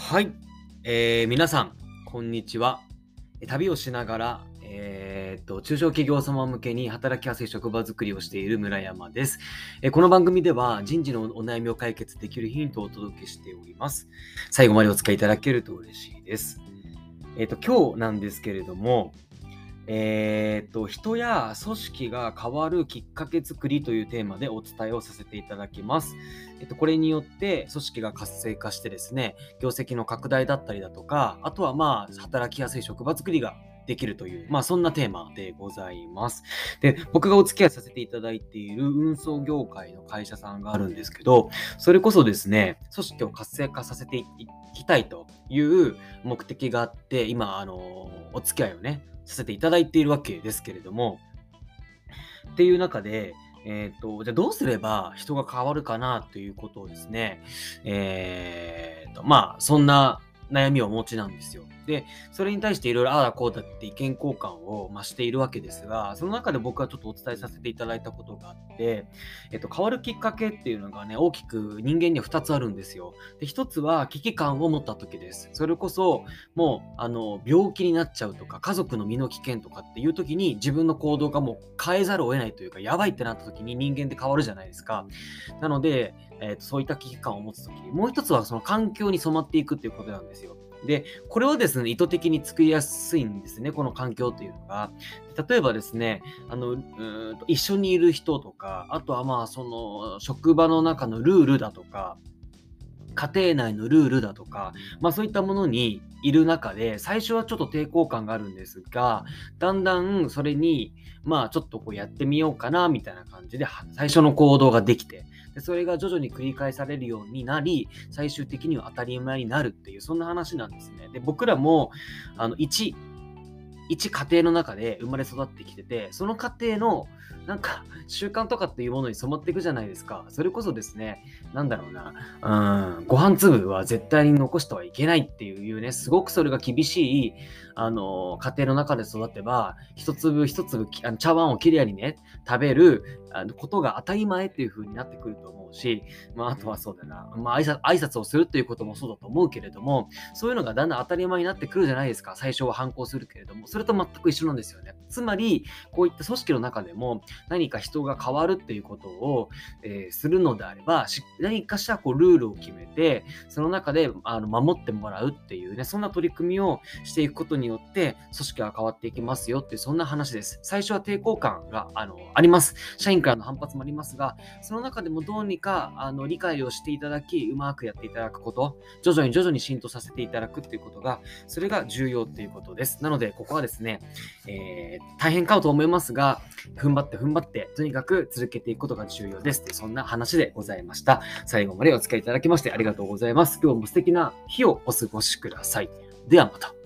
はい、えー、皆さん、こんにちは。旅をしながら、えー、っと、中小企業様向けに働きやすい職場づくりをしている村山です。えー、この番組では人事のお悩みを解決できるヒントをお届けしております。最後までお付き合いいただけると嬉しいです。えっと、今日なんですけれども、えー、と、人や組織が変わるきっかけ作りというテーマでお伝えをさせていただきます。えっと、これによって組織が活性化してですね、業績の拡大だったりだとか、あとはまあ、働きやすい職場作りができるという、まあそんなテーマでございます。で、僕がお付き合いさせていただいている運送業界の会社さんがあるんですけど、それこそですね、組織を活性化させていきたいという目的があって、今、あの、お付き合いをね、させていただいているわけですけれども、っていう中で、えっ、ー、と、じゃあどうすれば人が変わるかなということをですね、えっ、ー、と、まあ、そんな悩みをお持ちなんですよ。で、それに対していろいろああだこうだって意見交換を増しているわけですが、その中で僕はちょっとお伝えさせていただいたことがあって、えっと、変わるきっかけっていうのがね、大きく人間には2つあるんですよ。で、1つは危機感を持った時です。それこそ、もう、あの、病気になっちゃうとか、家族の身の危険とかっていう時に自分の行動がもう変えざるを得ないというか、やばいってなった時に人間って変わるじゃないですか。なので、えーと、そういった危機感を持つ時もう一つはその環境に染まっていくっていうことなんですよ。で、これをですね、意図的に作りやすいんですね、この環境というのが。例えばですね、あの、うん一緒にいる人とか、あとはまあ、その、職場の中のルールだとか、家庭内のルールだとか、まあそういったものにいる中で、最初はちょっと抵抗感があるんですが、だんだんそれに、まあちょっとこうやってみようかな、みたいな感じで、最初の行動ができて、でそれが徐々に繰り返されるようになり、最終的には当たり前になるっていう、そんな話なんですね。で、僕らも、あの、1、一家庭の中で生まれ育ってきてて、その家庭のなんか 習慣とかっていうものに染まっていくじゃないですか。それこそですね、なんだろうな、うん、ご飯粒は絶対に残してはいけないっていうね、すごくそれが厳しい、あの、家庭の中で育てば、一粒一粒あの茶碗をきれいにね、食べることが当たり前っていう風になってくると思うし、まあ、あとはそうだな、まあ挨拶、挨拶をするっていうこともそうだと思うけれども、そういうのがだんだん当たり前になってくるじゃないですか。最初は反抗するけれども、それと全く一緒なんですよね。つまり、こういった組織の中でも何か人が変わるっていうことを、えー、するのであれば、何かしらこうルールを決めて、その中であの守ってもらうっていうね、そんな取り組みをしていくことによって、組織が変わっていきますよっていう、そんな話です。最初は抵抗感があのあります。社員からの反発もありますが、その中でもどうにかあの理解をしていただき、うまくやっていただくこと、徐々に徐々に浸透させていただくっていうことが、それが重要っていうことです。なので、ここはですね、えー、大変かと思いますが、踏ん張って踏ん張って、とにかく続けていくことが重要ですって、そんな話でございました。最後までお付き合いいただきましてありがとうございます。今日も素敵な日をお過ごしください。ではまた。